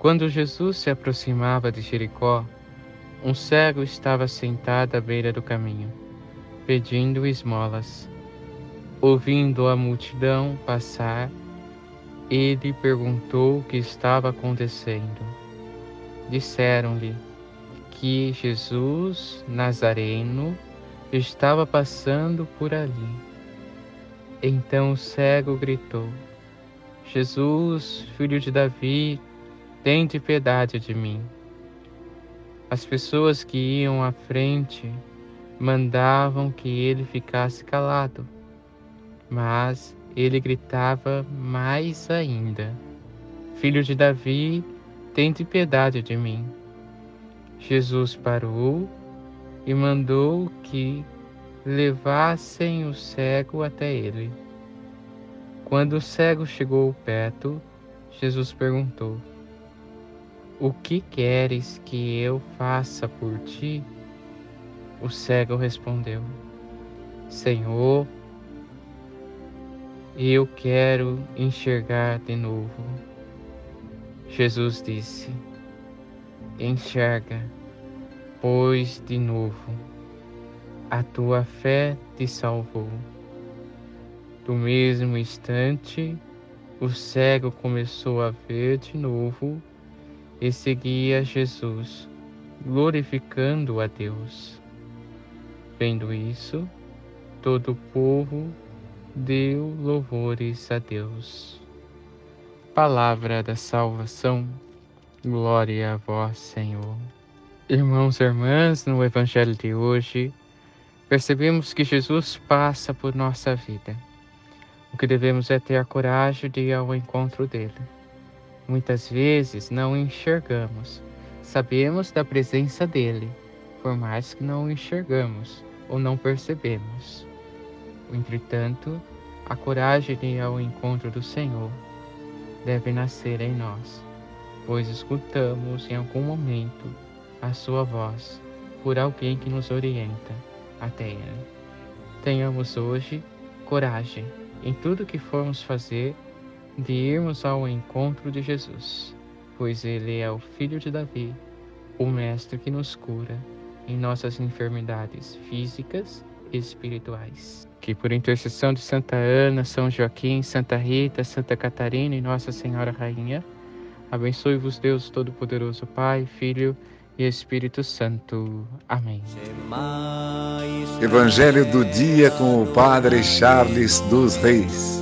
Quando Jesus se aproximava de Jericó, um cego estava sentado à beira do caminho, pedindo esmolas. Ouvindo a multidão passar, ele perguntou o que estava acontecendo. Disseram-lhe que Jesus Nazareno estava passando por ali. Então o cego gritou: Jesus, filho de Davi, Tende piedade de mim. As pessoas que iam à frente mandavam que ele ficasse calado, mas ele gritava mais ainda: Filho de Davi, tende piedade de mim. Jesus parou e mandou que levassem o cego até ele. Quando o cego chegou perto, Jesus perguntou: o que queres que eu faça por ti? O cego respondeu: Senhor, eu quero enxergar de novo. Jesus disse: Enxerga, pois de novo a tua fé te salvou. Do mesmo instante, o cego começou a ver de novo e seguia Jesus, glorificando a Deus. Vendo isso, todo o povo deu louvores a Deus. Palavra da salvação, glória a vós, Senhor. Irmãos e irmãs, no Evangelho de hoje, percebemos que Jesus passa por nossa vida. O que devemos é ter a coragem de ir ao encontro dele Muitas vezes não enxergamos, sabemos da presença dele, por mais que não enxergamos ou não percebemos. Entretanto, a coragem de ir ao encontro do Senhor deve nascer em nós, pois escutamos em algum momento a sua voz por alguém que nos orienta até Ele. Tenhamos hoje coragem em tudo que formos fazer de irmos ao encontro de Jesus, pois Ele é o Filho de Davi, o Mestre que nos cura em nossas enfermidades físicas e espirituais. Que por intercessão de Santa Ana, São Joaquim, Santa Rita, Santa Catarina e Nossa Senhora Rainha, abençoe-vos Deus Todo-Poderoso, Pai, Filho e Espírito Santo. Amém. Evangelho do dia com o Padre Charles dos Reis.